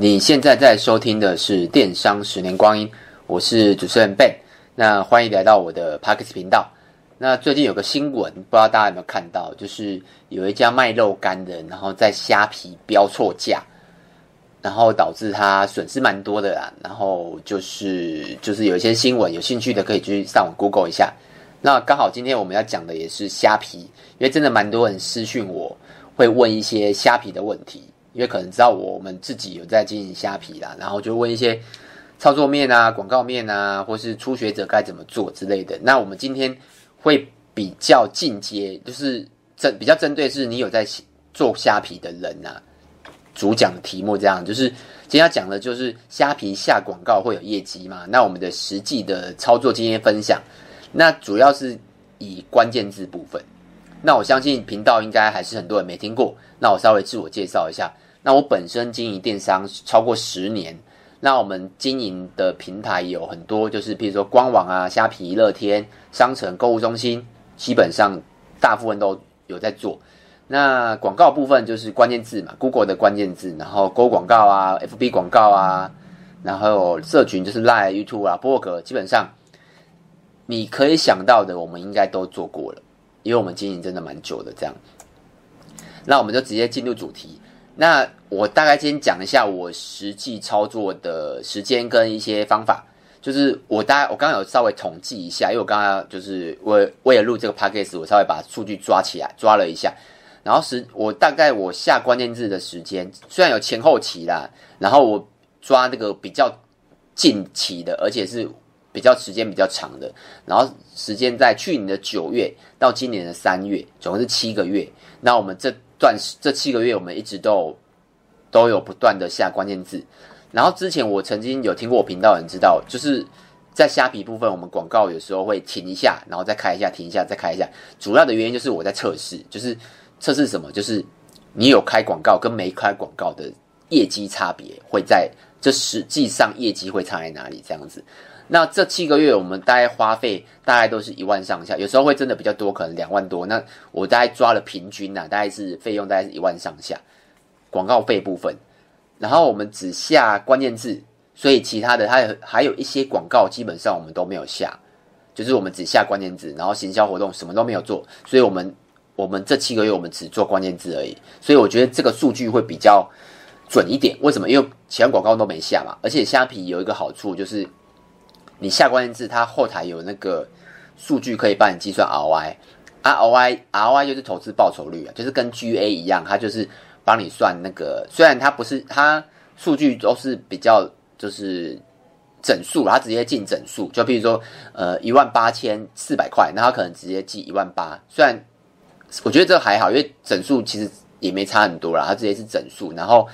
你现在在收听的是《电商十年光阴》，我是主持人 Ben。那欢迎来到我的 Podcast 频道。那最近有个新闻，不知道大家有没有看到？就是有一家卖肉干的，然后在虾皮标错价，然后导致他损失蛮多的啦。然后就是就是有一些新闻，有兴趣的可以去上网 Google 一下。那刚好今天我们要讲的也是虾皮，因为真的蛮多人私讯我，会问一些虾皮的问题。因为可能知道我们自己有在经营虾皮啦，然后就问一些操作面啊、广告面啊，或是初学者该怎么做之类的。那我们今天会比较进阶，就是针比较针对是你有在做虾皮的人啊，主讲题目这样，就是今天要讲的就是虾皮下广告会有业绩吗？那我们的实际的操作经验分享，那主要是以关键字部分。那我相信频道应该还是很多人没听过，那我稍微自我介绍一下。那我本身经营电商超过十年，那我们经营的平台有很多，就是譬如说官网啊、虾皮、乐天、商城、购物中心，基本上大部分都有在做。那广告部分就是关键字嘛，Google 的关键字，然后勾广告啊、FB 广告啊，然后社群就是 Line、YouTube 啊、博客，基本上你可以想到的，我们应该都做过了，因为我们经营真的蛮久的这样。那我们就直接进入主题。那我大概先讲一下我实际操作的时间跟一些方法，就是我大概我刚刚有稍微统计一下，因为我刚刚就是为为了录这个 podcast，我稍微把数据抓起来抓了一下，然后时我大概我下关键字的时间虽然有前后期啦，然后我抓那个比较近期的，而且是比较时间比较长的，然后时间在去年的九月到今年的三月，总共是七个月，那我们这。段这七个月，我们一直都都有不断的下关键字。然后之前我曾经有听过我频道人知道，就是在虾皮部分，我们广告有时候会停一下，然后再开一下，停一下再开一下。主要的原因就是我在测试，就是测试什么？就是你有开广告跟没开广告的业绩差别会在这实际上业绩会差在哪里？这样子。那这七个月，我们大概花费大概都是一万上下，有时候会真的比较多，可能两万多。那我大概抓了平均呐、啊，大概是费用大概是一万上下，广告费部分。然后我们只下关键字，所以其他的还有还有一些广告，基本上我们都没有下，就是我们只下关键字，然后行销活动什么都没有做。所以我们我们这七个月我们只做关键字而已，所以我觉得这个数据会比较准一点。为什么？因为其他广告都没下嘛，而且虾皮有一个好处就是。你下关键字，它后台有那个数据可以帮你计算 ROI，ROI ROI 就是投资报酬率啊，就是跟 GA 一样，它就是帮你算那个。虽然它不是它数据都是比较就是整数，它直接进整数。就譬如说，呃，一万八千四百块，那它可能直接记一万八。虽然我觉得这还好，因为整数其实也没差很多啦，它直接是整数，然后。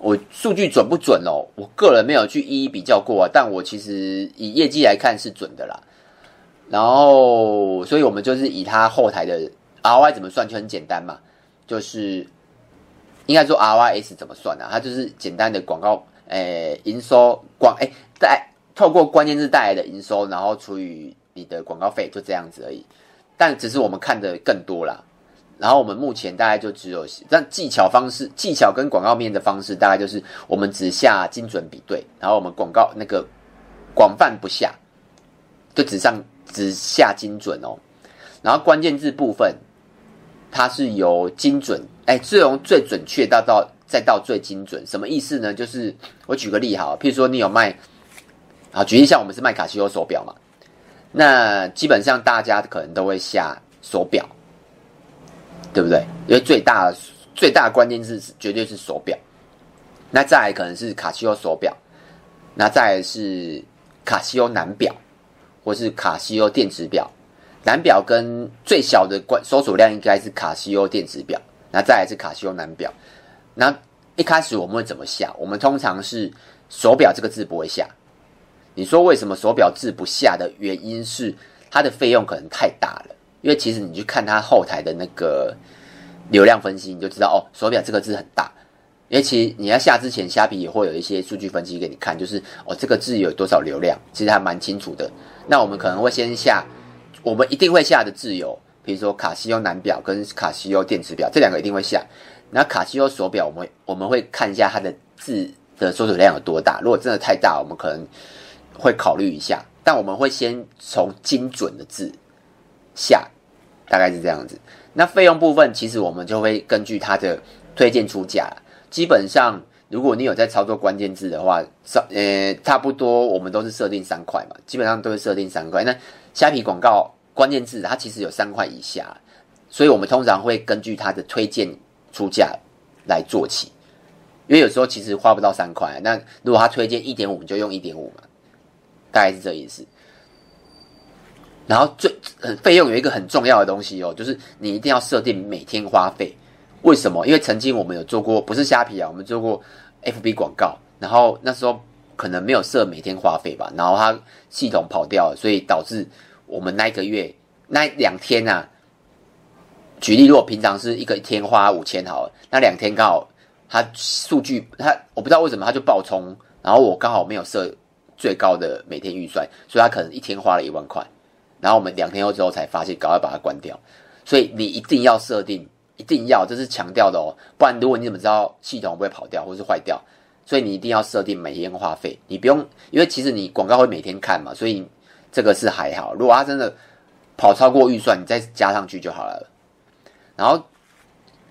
我数据准不准哦？我个人没有去一一比较过啊，但我其实以业绩来看是准的啦。然后，所以我们就是以它后台的 ROI 怎么算就很简单嘛，就是应该说 ROIS 怎么算呢、啊？它就是简单的广告，诶，营收广诶带透过关键字带来的营收，然后除以你的广告费，就这样子而已。但只是我们看的更多啦。然后我们目前大概就只有，但技巧方式、技巧跟广告面的方式，大概就是我们只下精准比对，然后我们广告那个广泛不下，就只上只下精准哦。然后关键字部分，它是由精准，哎，最从最准确到到再到最精准，什么意思呢？就是我举个例哈，譬如说你有卖，好，举例像我们是卖卡西欧手表嘛，那基本上大家可能都会下手表。对不对？因为最大最大的关键字是绝对是手表，那再来可能是卡西欧手表，那再来是卡西欧男表，或是卡西欧电子表。男表跟最小的关搜索量应该是卡西欧电子表，那再来是卡西欧男表。那一开始我们会怎么下？我们通常是手表这个字不会下。你说为什么手表字不下的原因是它的费用可能太大了。因为其实你去看它后台的那个流量分析，你就知道哦，手表这个字很大。因为其实你要下之前，虾皮也会有一些数据分析给你看，就是哦，这个字有多少流量，其实还蛮清楚的。那我们可能会先下，我们一定会下的字有，比如说卡西欧男表跟卡西欧电子表这两个一定会下。那卡西欧手表，我们我们会看一下它的字的搜索量有多大。如果真的太大，我们可能会考虑一下。但我们会先从精准的字下，大概是这样子。那费用部分，其实我们就会根据它的推荐出价。基本上，如果你有在操作关键字的话，呃，差不多我们都是设定三块嘛，基本上都是设定三块。那虾皮广告关键字它其实有三块以下，所以我们通常会根据它的推荐出价来做起。因为有时候其实花不到三块，那如果他推荐一点五，你就用一点五嘛，大概是这意思。然后最费用有一个很重要的东西哦，就是你一定要设定每天花费。为什么？因为曾经我们有做过，不是虾皮啊，我们做过 FB 广告，然后那时候可能没有设每天花费吧，然后它系统跑掉了，所以导致我们那一个月那两天啊，举例，如果平常是一个一天花五千好了，那两天刚好它数据它我不知道为什么它就爆冲，然后我刚好没有设最高的每天预算，所以它可能一天花了一万块。然后我们两天后之后才发现，赶快把它关掉。所以你一定要设定，一定要，这是强调的哦。不然如果你怎么知道系统不会跑掉或是坏掉？所以你一定要设定每天话费。你不用，因为其实你广告会每天看嘛，所以这个是还好。如果它真的跑超过预算，你再加上去就好了。然后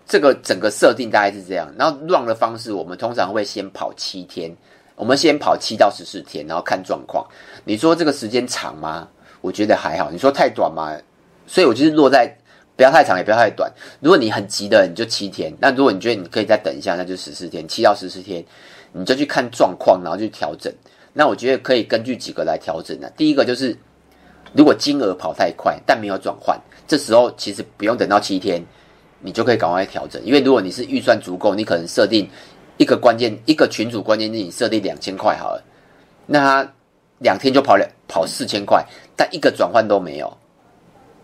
这个整个设定大概是这样。然后 run 的方式，我们通常会先跑七天，我们先跑七到十四天，然后看状况。你说这个时间长吗？我觉得还好，你说太短嘛？所以我就是落在不要太长，也不要太短。如果你很急的，你就七天；那如果你觉得你可以再等一下，那就十四天，七到十四天，你就去看状况，然后去调整。那我觉得可以根据几个来调整的。第一个就是，如果金额跑太快，但没有转换，这时候其实不用等到七天，你就可以赶快调整。因为如果你是预算足够，你可能设定一个关键一个群组关键，你设定两千块好了，那他两天就跑两跑四千块。但一个转换都没有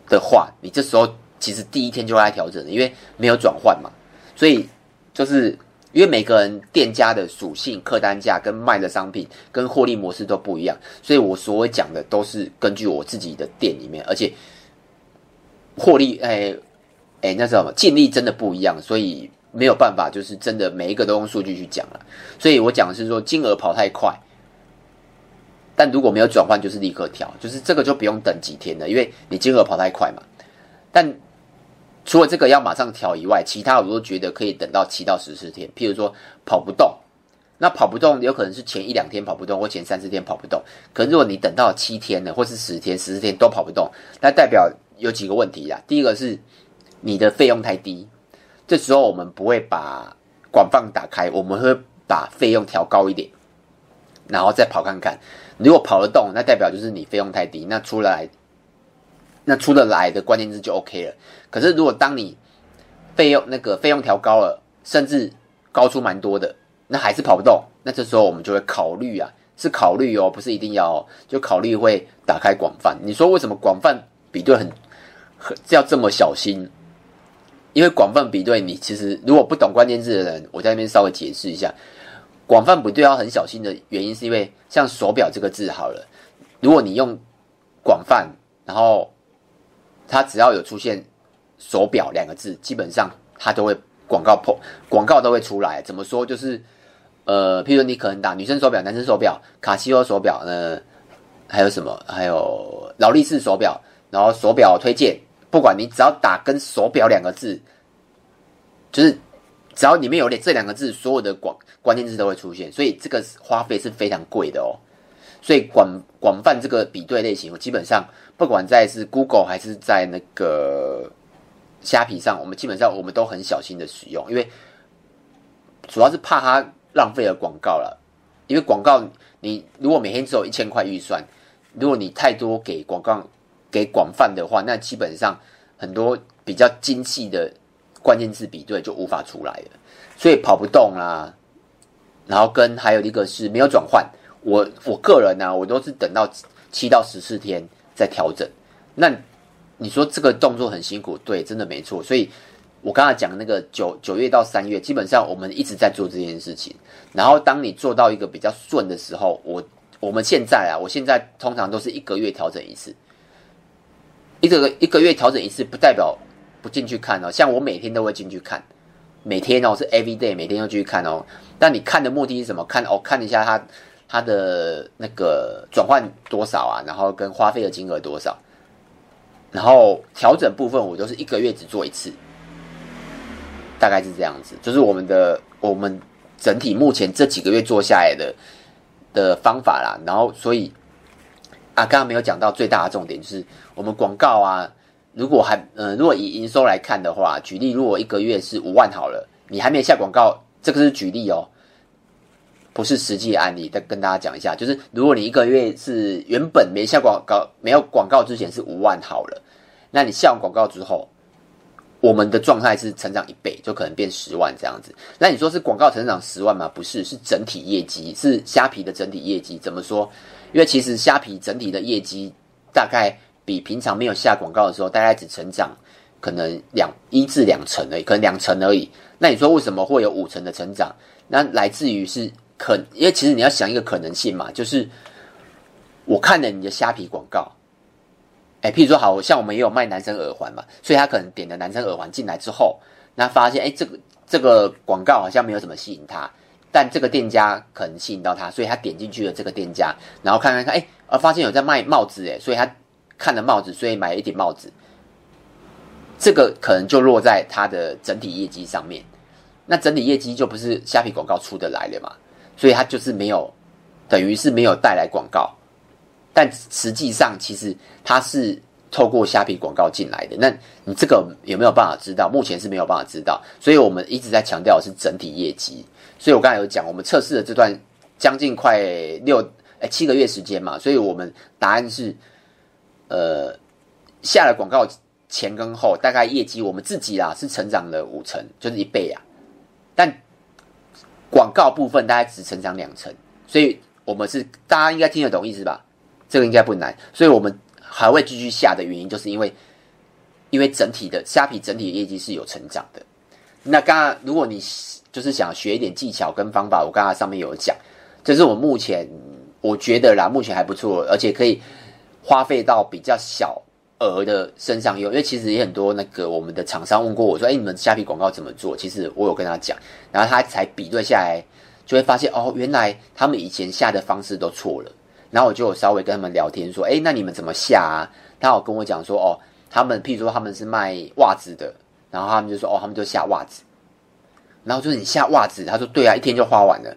的话，你这时候其实第一天就该调整了，因为没有转换嘛。所以就是因为每个人店家的属性、客单价跟卖的商品跟获利模式都不一样，所以我所讲的都是根据我自己的店里面，而且获利哎哎那什么净利真的不一样，所以没有办法就是真的每一个都用数据去讲了。所以我讲的是说金额跑太快。但如果没有转换，就是立刻调，就是这个就不用等几天了，因为你金额跑太快嘛。但除了这个要马上调以外，其他我都觉得可以等到七到十四天。譬如说跑不动，那跑不动有可能是前一两天跑不动，或前三四天跑不动。可是如果你等到七天了，或是十天、十四天都跑不动，那代表有几个问题啦。第一个是你的费用太低，这时候我们不会把广泛打开，我们会把费用调高一点，然后再跑看看。如果跑得动，那代表就是你费用太低，那出来，那出得来的关键字就 OK 了。可是如果当你费用那个费用调高了，甚至高出蛮多的，那还是跑不动，那这时候我们就会考虑啊，是考虑哦，不是一定要，就考虑会打开广泛。你说为什么广泛比对很很要这么小心？因为广泛比对，你其实如果不懂关键字的人，我在那边稍微解释一下。广泛不对要很小心的原因，是因为像手表这个字好了，如果你用广泛，然后它只要有出现手表两个字，基本上它都会广告破，广告都会出来。怎么说？就是呃，譬如你可能打女生手表、男生手表、卡西欧手表呢，还有什么？还有劳力士手表，然后手表推荐，不管你只要打跟手表两个字，就是。只要里面有这两个字，所有的广关键字都会出现，所以这个花费是非常贵的哦。所以广广泛这个比对类型，我基本上不管在是 Google 还是在那个虾皮上，我们基本上我们都很小心的使用，因为主要是怕它浪费了广告了。因为广告你如果每天只有一千块预算，如果你太多给广告给广泛的话，那基本上很多比较精细的。关键字比对就无法出来了，所以跑不动啦、啊。然后跟还有一个是没有转换，我我个人呢、我都是等到七到十四天再调整。那你说这个动作很辛苦，对，真的没错。所以我刚才讲那个九九月到三月，基本上我们一直在做这件事情。然后当你做到一个比较顺的时候，我我们现在啊，我现在通常都是一个月调整一次，一个一个月调整一次，不代表。不进去看哦，像我每天都会进去看，每天哦，是 every day，每天都继续看哦。但你看的目的是什么？看哦，看一下它它的那个转换多少啊，然后跟花费的金额多少，然后调整部分我都是一个月只做一次，大概是这样子。就是我们的我们整体目前这几个月做下来的的方法啦。然后所以啊，刚刚没有讲到最大的重点，就是我们广告啊。如果还呃，如果以营收来看的话，举例，如果一个月是五万好了，你还没下广告，这个是举例哦，不是实际案例。再跟大家讲一下，就是如果你一个月是原本没下广告，没有广告之前是五万好了，那你下完广告之后，我们的状态是成长一倍，就可能变十万这样子。那你说是广告成长十万吗？不是，是整体业绩，是虾皮的整体业绩。怎么说？因为其实虾皮整体的业绩大概。比平常没有下广告的时候，大概只成长可能两一至两成而已，可能两成而已。那你说为什么会有五成的成长？那来自于是可，因为其实你要想一个可能性嘛，就是我看了你的虾皮广告，哎，譬如说好像我们也有卖男生耳环嘛，所以他可能点了男生耳环进来之后，那发现哎，这个这个广告好像没有什么吸引他，但这个店家可能吸引到他，所以他点进去了这个店家，然后看看看，哎，而发现有在卖帽子，哎，所以他。看了帽子，所以买了一顶帽子。这个可能就落在它的整体业绩上面。那整体业绩就不是虾皮广告出得来的嘛？所以它就是没有，等于是没有带来广告。但实际上，其实它是透过虾皮广告进来的。那你这个有没有办法知道？目前是没有办法知道。所以我们一直在强调的是整体业绩。所以我刚才有讲，我们测试了这段将近快六哎七个月时间嘛，所以我们答案是。呃，下了广告前跟后，大概业绩我们自己啦是成长了五成，就是一倍啊。但广告部分大概只成长两成，所以我们是大家应该听得懂意思吧？这个应该不难。所以我们还会继续下的原因，就是因为因为整体的虾皮整体业绩是有成长的。那刚刚如果你就是想学一点技巧跟方法，我刚刚上面有讲，这是我目前我觉得啦，目前还不错，而且可以。花费到比较小额的身上用，因为其实也很多那个我们的厂商问过我说：“哎，你们虾皮广告怎么做？”其实我有跟他讲，然后他才比对下来，就会发现哦，原来他们以前下的方式都错了。然后我就稍微跟他们聊天说：“哎，那你们怎么下啊？”他有跟我讲说：“哦，他们譬如说他们是卖袜子的，然后他们就说：‘哦，他们就下袜子。’然后就是你下袜子，他说：‘对啊，一天就花完了。’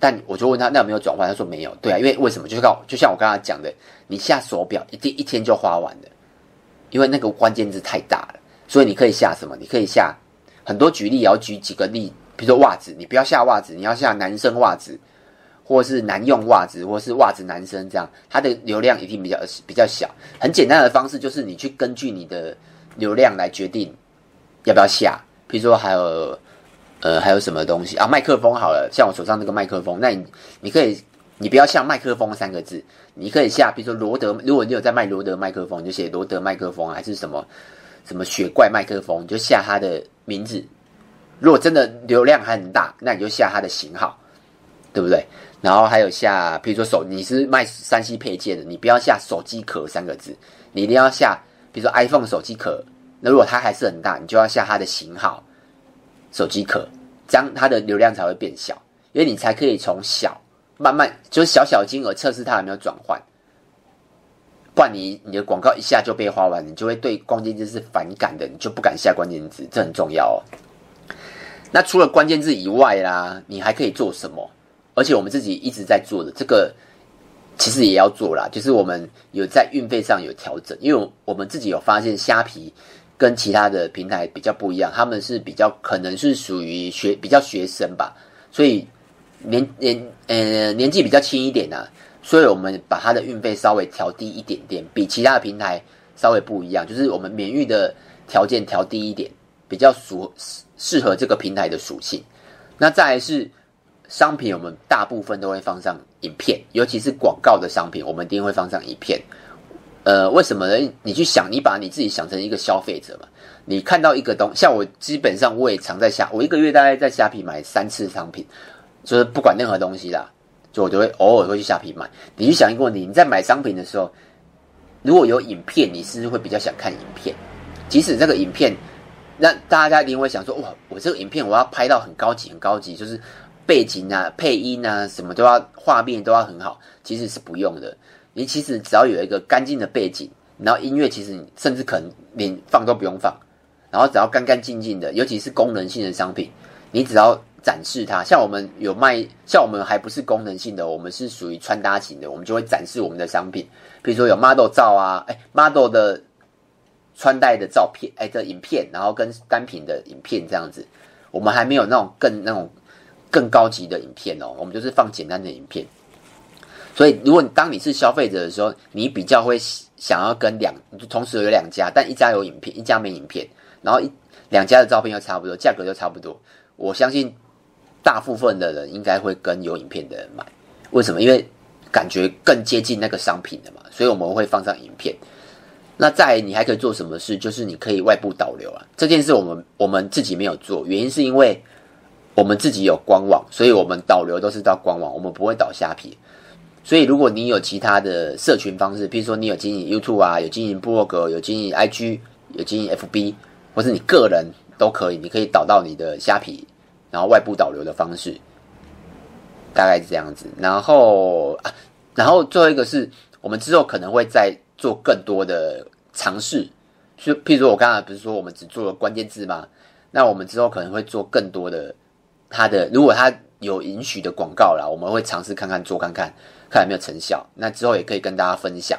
但我就问他，那有没有转换？他说没有。对啊，因为为什么？就是告，就像我刚刚讲的，你下手表一定一天就花完了，因为那个关键字太大了。所以你可以下什么？你可以下很多举例，也要举几个例，比如说袜子，你不要下袜子，你要下男生袜子，或是男用袜子，或是袜子男生这样，它的流量一定比较比较小。很简单的方式就是你去根据你的流量来决定要不要下。比如说还有。呃，还有什么东西啊？麦克风好了，像我手上那个麦克风，那你你可以，你不要下麦克风三个字，你可以下，比如说罗德，如果你有在卖罗德麦克风，你就写罗德麦克风，还是什么什么雪怪麦克风，你就下它的名字。如果真的流量还很大，那你就下它的型号，对不对？然后还有下，比如说手，你是卖三 C 配件的，你不要下手机壳三个字，你一定要下，比如说 iPhone 手机壳。那如果它还是很大，你就要下它的型号。手机壳，这样它的流量才会变小，因为你才可以从小慢慢，就是小小金额测试它有没有转换。不然你你的广告一下就被花完，你就会对关键字是反感的，你就不敢下关键字，这很重要哦。那除了关键字以外啦，你还可以做什么？而且我们自己一直在做的这个，其实也要做啦，就是我们有在运费上有调整，因为我们自己有发现虾皮。跟其他的平台比较不一样，他们是比较可能是属于学比较学生吧，所以年年呃年纪比较轻一点啊，所以我们把它的运费稍微调低一点点，比其他的平台稍微不一样，就是我们免运的条件调低一点，比较属适合这个平台的属性。那再来是商品，我们大部分都会放上影片，尤其是广告的商品，我们一定会放上影片。呃，为什么呢？你去想，你把你自己想成一个消费者嘛。你看到一个东，像我基本上我也常在虾，我一个月大概在虾皮买三次商品，就是不管任何东西啦，就我就会偶尔会去虾皮买。你去想一个问题，你在买商品的时候，如果有影片，你是不是会比较想看影片？即使这个影片那大家一定会想说，哇，我这个影片我要拍到很高级、很高级，就是背景啊、配音啊，什么都要，画面都要很好。其实是不用的，你其实只要有一个干净的背景，然后音乐其实你甚至可能连放都不用放，然后只要干干净净的，尤其是功能性的商品，你只要展示它。像我们有卖，像我们还不是功能性的，我们是属于穿搭型的，我们就会展示我们的商品，比如说有 model 照啊，哎，model 的。穿戴的照片，哎，的影片，然后跟单品的影片这样子，我们还没有那种更那种更高级的影片哦，我们就是放简单的影片。所以，如果你当你是消费者的时候，你比较会想要跟两，同时有两家，但一家有影片，一家没影片，然后一两家的照片又差不多，价格又差不多，我相信大部分的人应该会跟有影片的人买。为什么？因为感觉更接近那个商品的嘛，所以我们会放上影片。那再你还可以做什么事？就是你可以外部导流啊。这件事我们我们自己没有做，原因是因为我们自己有官网，所以我们导流都是到官网，我们不会导虾皮。所以如果你有其他的社群方式，比如说你有经营 YouTube 啊，有经营部落格，有经营 IG，有经营 FB，或是你个人都可以，你可以导到你的虾皮，然后外部导流的方式，大概是这样子。然后，然后最后一个是我们之后可能会再。做更多的尝试，就譬如说我刚才不是说我们只做了关键字吗？那我们之后可能会做更多的，它的如果它有允许的广告啦，我们会尝试看看做看看，看有没有成效。那之后也可以跟大家分享。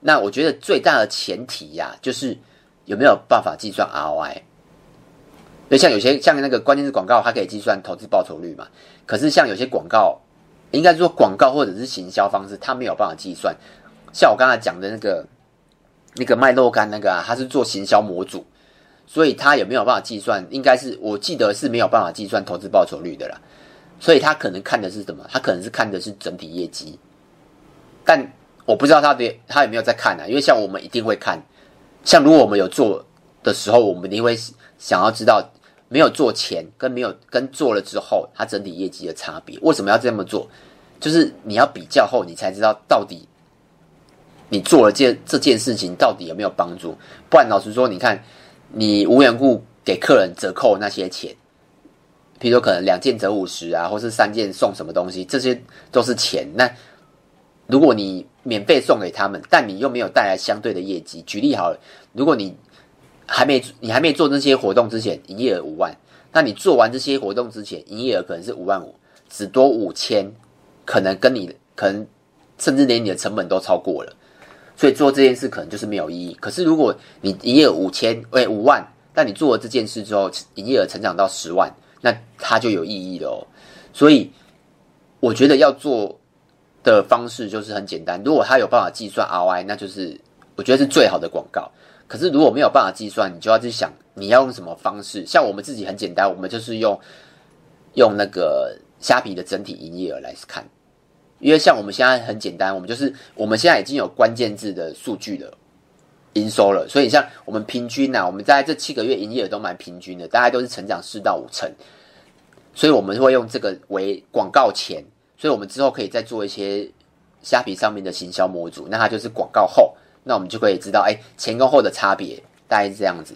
那我觉得最大的前提呀、就是有没有办法计算 ROI。因为像有些像那个关键字广告，它可以计算投资报酬率嘛。可是像有些广告，应该说广告或者是行销方式，它没有办法计算。像我刚才讲的那个那个卖肉干那个啊，他是做行销模组，所以他也没有办法计算，应该是我记得是没有办法计算投资报酬率的啦。所以他可能看的是什么？他可能是看的是整体业绩，但我不知道他的他有没有在看啊？因为像我们一定会看，像如果我们有做的时候，我们一定会想要知道没有做前跟没有跟做了之后，它整体业绩的差别。为什么要这么做？就是你要比较后，你才知道到底。你做了件这件事情到底有没有帮助？不然老实说，你看你无缘故给客人折扣那些钱，譬如说可能两件折五十啊，或是三件送什么东西，这些都是钱。那如果你免费送给他们，但你又没有带来相对的业绩，举例好了，如果你还没你还没做那些活动之前，营业额五万，那你做完这些活动之前，营业额可能是五万五，只多五千，可能跟你可能甚至连你的成本都超过了。所以做这件事可能就是没有意义。可是如果你营业额五千，哎五万，但你做了这件事之后，营业额成长到十万，那它就有意义了哦。所以我觉得要做的方式就是很简单。如果他有办法计算 ROI，那就是我觉得是最好的广告。可是如果没有办法计算，你就要去想你要用什么方式。像我们自己很简单，我们就是用用那个虾皮的整体营业额来看。因为像我们现在很简单，我们就是我们现在已经有关键字的数据了，营收了，所以像我们平均啊，我们在这七个月营业额都蛮平均的，大概都是成长四到五成，所以我们会用这个为广告钱，所以我们之后可以再做一些虾皮上面的行销模组，那它就是广告后，那我们就可以知道，哎，前跟后的差别大概是这样子。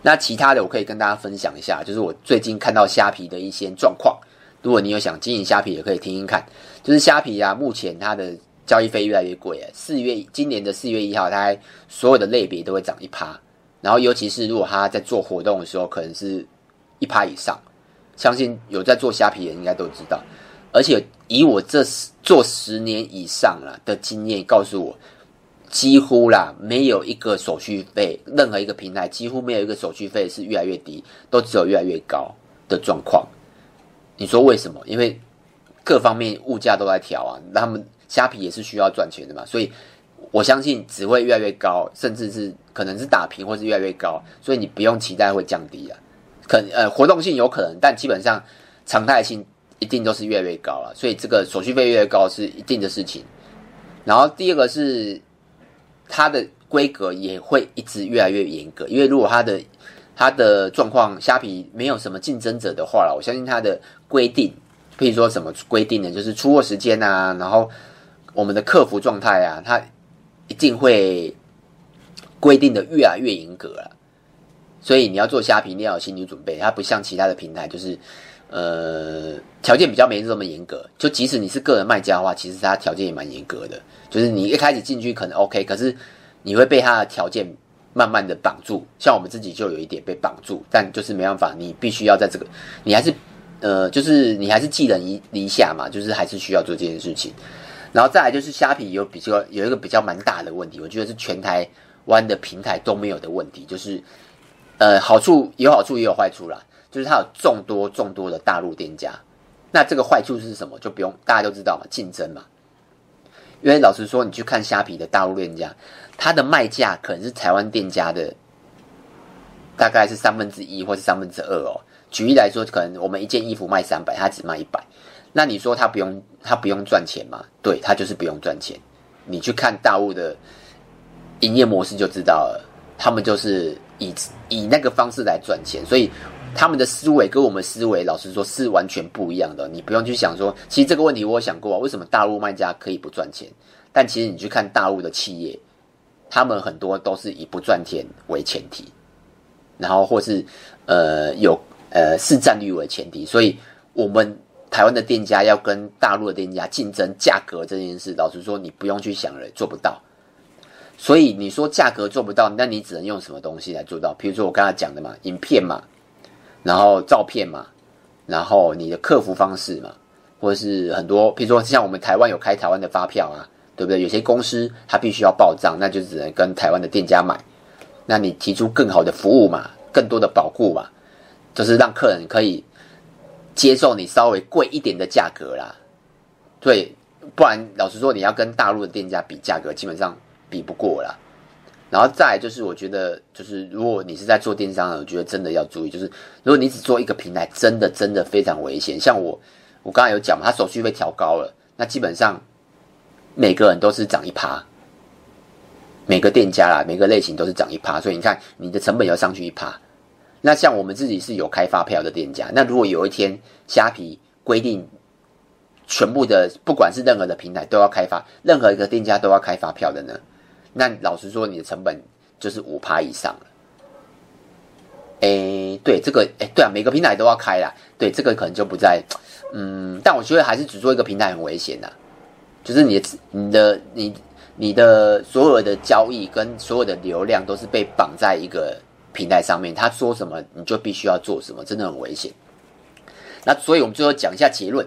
那其他的我可以跟大家分享一下，就是我最近看到虾皮的一些状况。如果你有想经营虾皮，也可以听听看。就是虾皮啊，目前它的交易费越来越贵。四月今年的四月一号，它所有的类别都会涨一趴。然后，尤其是如果它在做活动的时候，可能是一趴以上。相信有在做虾皮的人应该都知道。而且以我这做十年以上了的经验，告诉我，几乎啦没有一个手续费，任何一个平台几乎没有一个手续费是越来越低，都只有越来越高的状况。你说为什么？因为各方面物价都在调啊，他们虾皮也是需要赚钱的嘛，所以我相信只会越来越高，甚至是可能是打平或是越来越高，所以你不用期待会降低啊。可呃活动性有可能，但基本上常态性一定都是越来越高了，所以这个手续费越高是一定的事情。然后第二个是它的规格也会一直越来越严格，因为如果它的它的状况，虾皮没有什么竞争者的话了，我相信它的规定，譬如说什么规定呢？就是出货时间啊，然后我们的客服状态啊，它一定会规定的越来越严格了。所以你要做虾皮，你要有心理准备。它不像其他的平台，就是呃条件比较没这么严格。就即使你是个人卖家的话，其实他条件也蛮严格的。就是你一开始进去可能 OK，可是你会被他的条件慢慢的绑住。像我们自己就有一点被绑住，但就是没办法，你必须要在这个，你还是呃，就是你还是寄人篱篱下嘛，就是还是需要做这件事情。然后再来就是虾皮有比较有一个比较蛮大的问题，我觉得是全台湾的平台都没有的问题，就是。呃，好处有好处也有坏处啦，就是它有众多众多的大陆店家，那这个坏处是什么？就不用大家都知道嘛，竞争嘛。因为老实说，你去看虾皮的大陆店家，它的卖价可能是台湾店家的大概是三分之一或是三分之二哦。举例来说，可能我们一件衣服卖三百，它只卖一百，那你说它不用它不用赚钱吗？对，它就是不用赚钱。你去看大陆的营业模式就知道了，他们就是。以以那个方式来赚钱，所以他们的思维跟我们思维，老实说是完全不一样的。你不用去想说，其实这个问题我想过啊，为什么大陆卖家可以不赚钱？但其实你去看大陆的企业，他们很多都是以不赚钱为前提，然后或是呃有呃市占率为前提。所以，我们台湾的店家要跟大陆的店家竞争价格这件事，老实说，你不用去想了，做不到。所以你说价格做不到，那你只能用什么东西来做到？比如说我刚才讲的嘛，影片嘛，然后照片嘛，然后你的客服方式嘛，或者是很多，比如说像我们台湾有开台湾的发票啊，对不对？有些公司它必须要报账，那就只能跟台湾的店家买。那你提出更好的服务嘛，更多的保护嘛，就是让客人可以接受你稍微贵一点的价格啦。对，不然老实说，你要跟大陆的店家比价格，基本上。比不过啦，然后再就是，我觉得就是，如果你是在做电商的，我觉得真的要注意，就是如果你只做一个平台，真的真的非常危险。像我，我刚才有讲嘛，他手续费调高了，那基本上每个人都是涨一趴，每个店家啦，每个类型都是涨一趴，所以你看你的成本要上去一趴。那像我们自己是有开发票的店家，那如果有一天虾皮规定。全部的不管是任何的平台都要开发，任何一个店家都要开发票的呢？那老实说，你的成本就是五趴以上了。诶，对这个，诶，对啊，每个平台都要开啦。对这个可能就不在，嗯，但我觉得还是只做一个平台很危险的，就是你的、你的、你、你的所有的交易跟所有的流量都是被绑在一个平台上面，他说什么你就必须要做什么，真的很危险。那所以我们最后讲一下结论。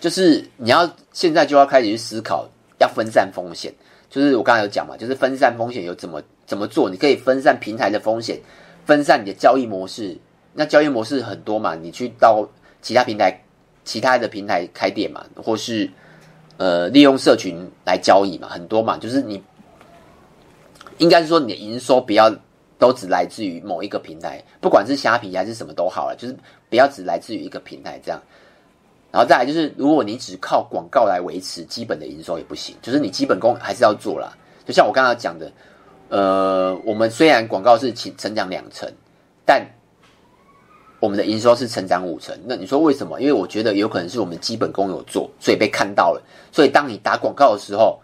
就是你要现在就要开始去思考，要分散风险。就是我刚才有讲嘛，就是分散风险有怎么怎么做？你可以分散平台的风险，分散你的交易模式。那交易模式很多嘛，你去到其他平台、其他的平台开店嘛，或是呃利用社群来交易嘛，很多嘛。就是你应该是说你的营收不要都只来自于某一个平台，不管是虾皮还是什么都好了，就是不要只来自于一个平台这样。然后再来就是，如果你只靠广告来维持基本的营收也不行，就是你基本功还是要做啦。就像我刚刚讲的，呃，我们虽然广告是成成长两成，但我们的营收是成长五成。那你说为什么？因为我觉得有可能是我们基本功有做，所以被看到了。所以当你打广告的时候，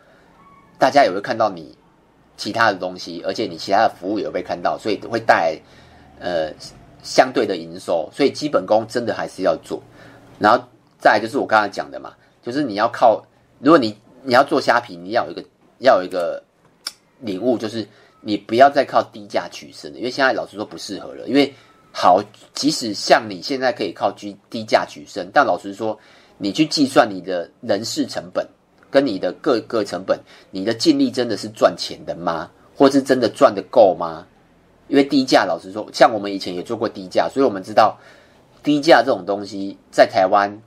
大家也会看到你其他的东西，而且你其他的服务也会被看到，所以会带来呃相对的营收。所以基本功真的还是要做，然后。再就是我刚才讲的嘛，就是你要靠，如果你你要做虾皮，你要有一个要有一个领悟，就是你不要再靠低价取胜了，因为现在老实说不适合了。因为好，即使像你现在可以靠低低价取胜，但老实说，你去计算你的人事成本跟你的各个成本，你的净利真的是赚钱的吗？或是真的赚得够吗？因为低价，老实说，像我们以前也做过低价，所以我们知道低价这种东西在台湾。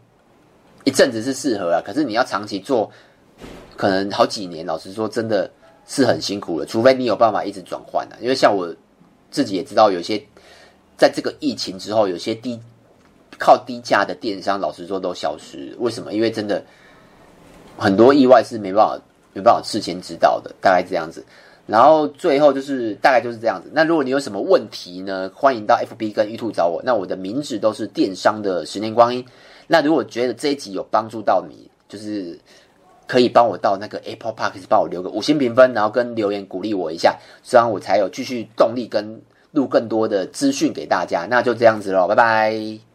一阵子是适合啊，可是你要长期做，可能好几年。老实说，真的是很辛苦了。除非你有办法一直转换啊，因为像我自己也知道，有些在这个疫情之后，有些低靠低价的电商，老实说都消失。为什么？因为真的很多意外是没办法没办法事先知道的，大概这样子。然后最后就是大概就是这样子。那如果你有什么问题呢？欢迎到 FB 跟 YouTube 找我。那我的名字都是电商的十年光阴。那如果觉得这一集有帮助到你，就是可以帮我到那个 appleparks 帮我留个五星评分，然后跟留言鼓励我一下，这样我才有继续动力跟录更多的资讯给大家。那就这样子喽，拜拜。